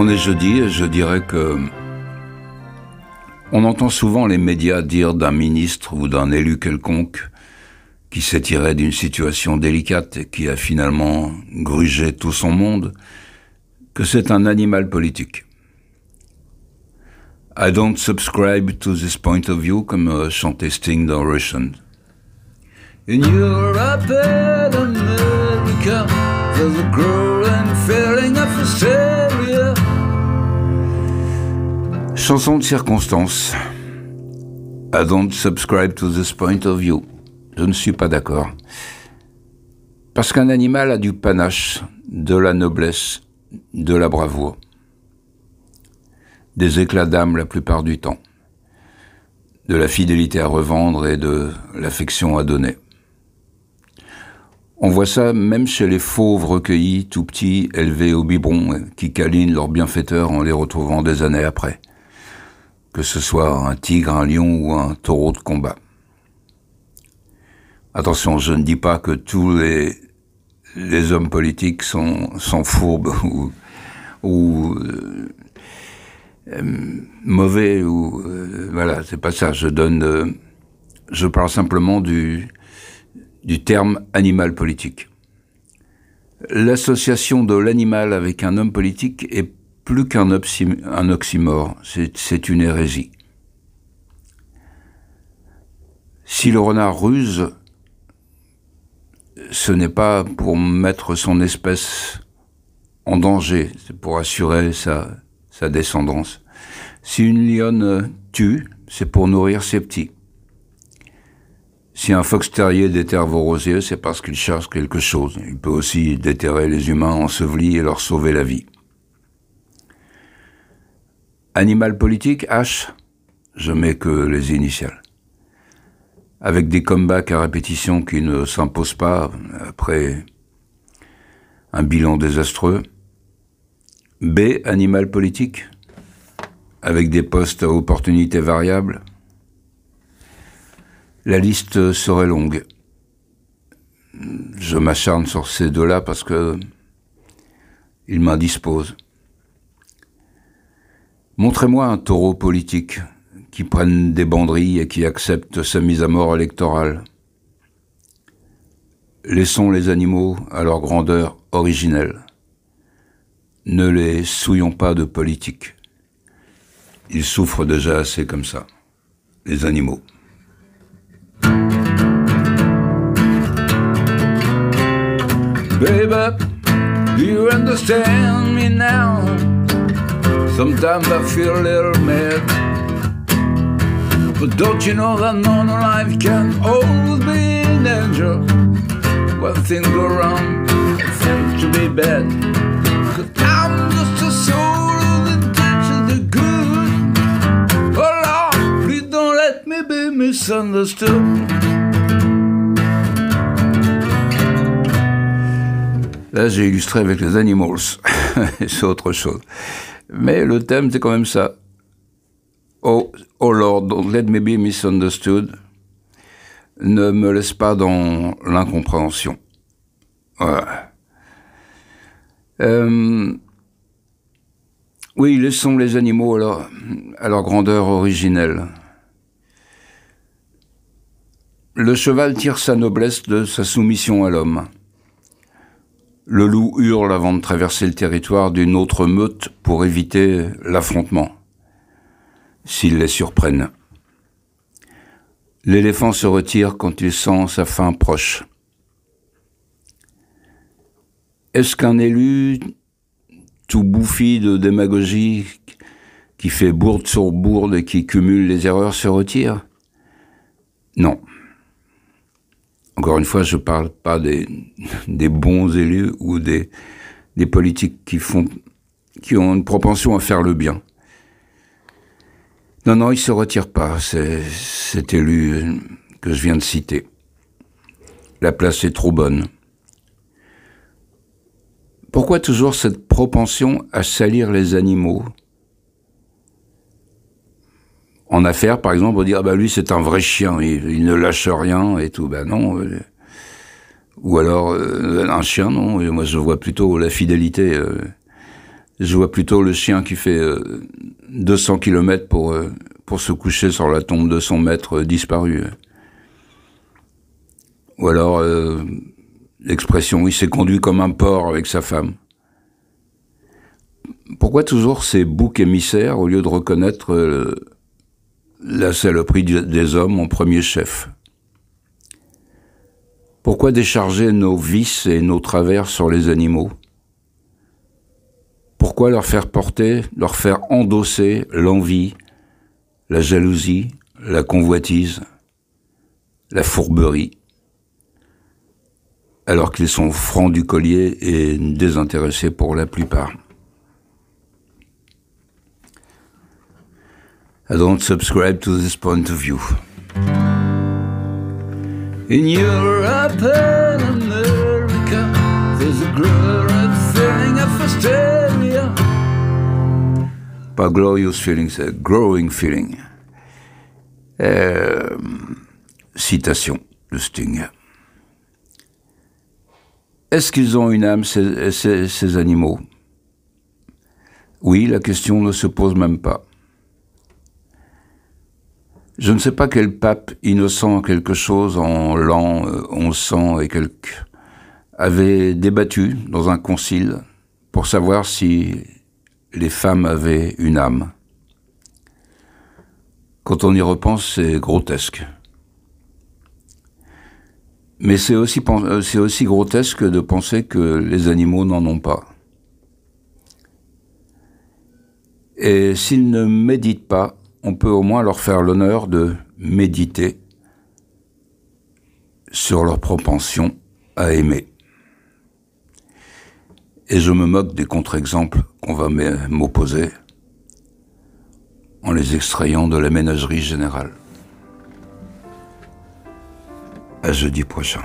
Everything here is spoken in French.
On est jeudi et je dirais que on entend souvent les médias dire d'un ministre ou d'un élu quelconque qui s'est tiré d'une situation délicate et qui a finalement grugé tout son monde, que c'est un animal politique. I don't subscribe to this point of view, comme euh, chantait Sting dans Russian. In Europe and America, growing feeling of hysteria. Chanson de circonstance. I don't subscribe to this point of view. Je ne suis pas d'accord. Parce qu'un animal a du panache, de la noblesse, de la bravoure. Des éclats d'âme la plupart du temps. De la fidélité à revendre et de l'affection à donner. On voit ça même chez les fauves recueillis, tout petits, élevés au biberon, qui câlinent leurs bienfaiteurs en les retrouvant des années après. Que ce soit un tigre, un lion ou un taureau de combat. Attention, je ne dis pas que tous les, hommes politiques sont, fourbes ou, euh, euh, mauvais ou euh, voilà, c'est pas ça. Je donne, je parle simplement du terme animal politique. L'association de l'animal avec un homme politique est plus qu'un oxymore, c'est une hérésie. Si le renard ruse, ce n'est pas pour mettre son espèce en danger, c'est pour assurer sa, descendance. Si une lionne tue, c'est pour nourrir ses petits. Si un fox terrier déterre vos rosiers, c'est parce qu'il cherche quelque chose. Il peut aussi déterrer les humains ensevelis et leur sauver la vie. Animal politique, H, je mets que les initiales avec des comebacks à répétition qui ne s'imposent pas après un bilan désastreux. B, animal politique, avec des postes à opportunités variables. La liste serait longue. Je m'acharne sur ces deux-là parce que ils m'indisposent. Montrez-moi un taureau politique qui prennent des banderilles et qui acceptent sa mise à mort électorale. Laissons les animaux à leur grandeur originelle. Ne les souillons pas de politique. Ils souffrent déjà assez comme ça, les animaux. You understand me now? Sometimes I feel a little mad. But don't you know that normal life can always be in danger? When things go wrong, it seems to be bad. Cause I'm just a soul with intentions are good. Oh Lord, please don't let me be misunderstood. Là, j'ai illustré avec les animals. c'est autre chose. Mais le thème, c'est quand même ça. Oh, oh Lord, don't let me be misunderstood. Ne me laisse pas dans l'incompréhension. Euh, oui, laissons les animaux à leur grandeur originelle. Le cheval tire sa noblesse de sa soumission à l'homme. Le loup hurle avant de traverser le territoire d'une autre meute pour éviter l'affrontement s'ils les surprennent. L'éléphant se retire quand il sent sa fin proche. Est-ce qu'un élu tout bouffi de démagogie, qui fait bourde sur bourde et qui cumule les erreurs, se retire? Non. Encore une fois, je ne parle pas des, des, bons élus ou des, des politiques qui, font, qui ont une propension à faire le bien. Non, non, il se retire pas, cet élu que je viens de citer. La place est trop bonne. Pourquoi toujours cette propension à salir les animaux? En affaires, par exemple, on dit ah bah lui c'est un vrai chien, il, ne lâche rien et tout. Ben non. Euh, ou alors euh, un chien, non. moi je vois plutôt la fidélité. Euh, Je vois plutôt le chien qui fait 200 km pour, pour se coucher sur la tombe de son maître disparu. Ou alors l'expression il s'est conduit comme un porc avec sa femme. Pourquoi toujours ces boucs émissaires au lieu de reconnaître la saloperie des hommes en premier chef Pourquoi décharger nos vices et nos travers sur les animaux? Pourquoi leur faire porter, leur faire endosser l'envie, la jalousie, la convoitise, la fourberie alors qu'ils sont francs du collier et désintéressés pour la plupart? I don't subscribe to this point of view. In Europe and America, there's a glorious feeling of hysteria. Pas glorious feeling, c'est growing feeling. Euh, citation de Sting. Est-ce qu'ils ont une âme, ces, ces, animaux? Oui, la question ne se pose même pas. Je ne sais pas quel pape innocent quelque chose en l'an 1100 euh, et quelques avait débattu dans un concile pour savoir si les femmes avaient une âme. Quand on y repense, c'est grotesque. Mais c'est aussi, euh, c'est aussi grotesque de penser que les animaux n'en ont pas. Et s'ils ne méditent pas, on peut au moins leur faire l'honneur de méditer sur leur propension à aimer. Et je me moque des contre-exemples qu'on va m'opposer en les extrayant de la ménagerie générale. À jeudi prochain.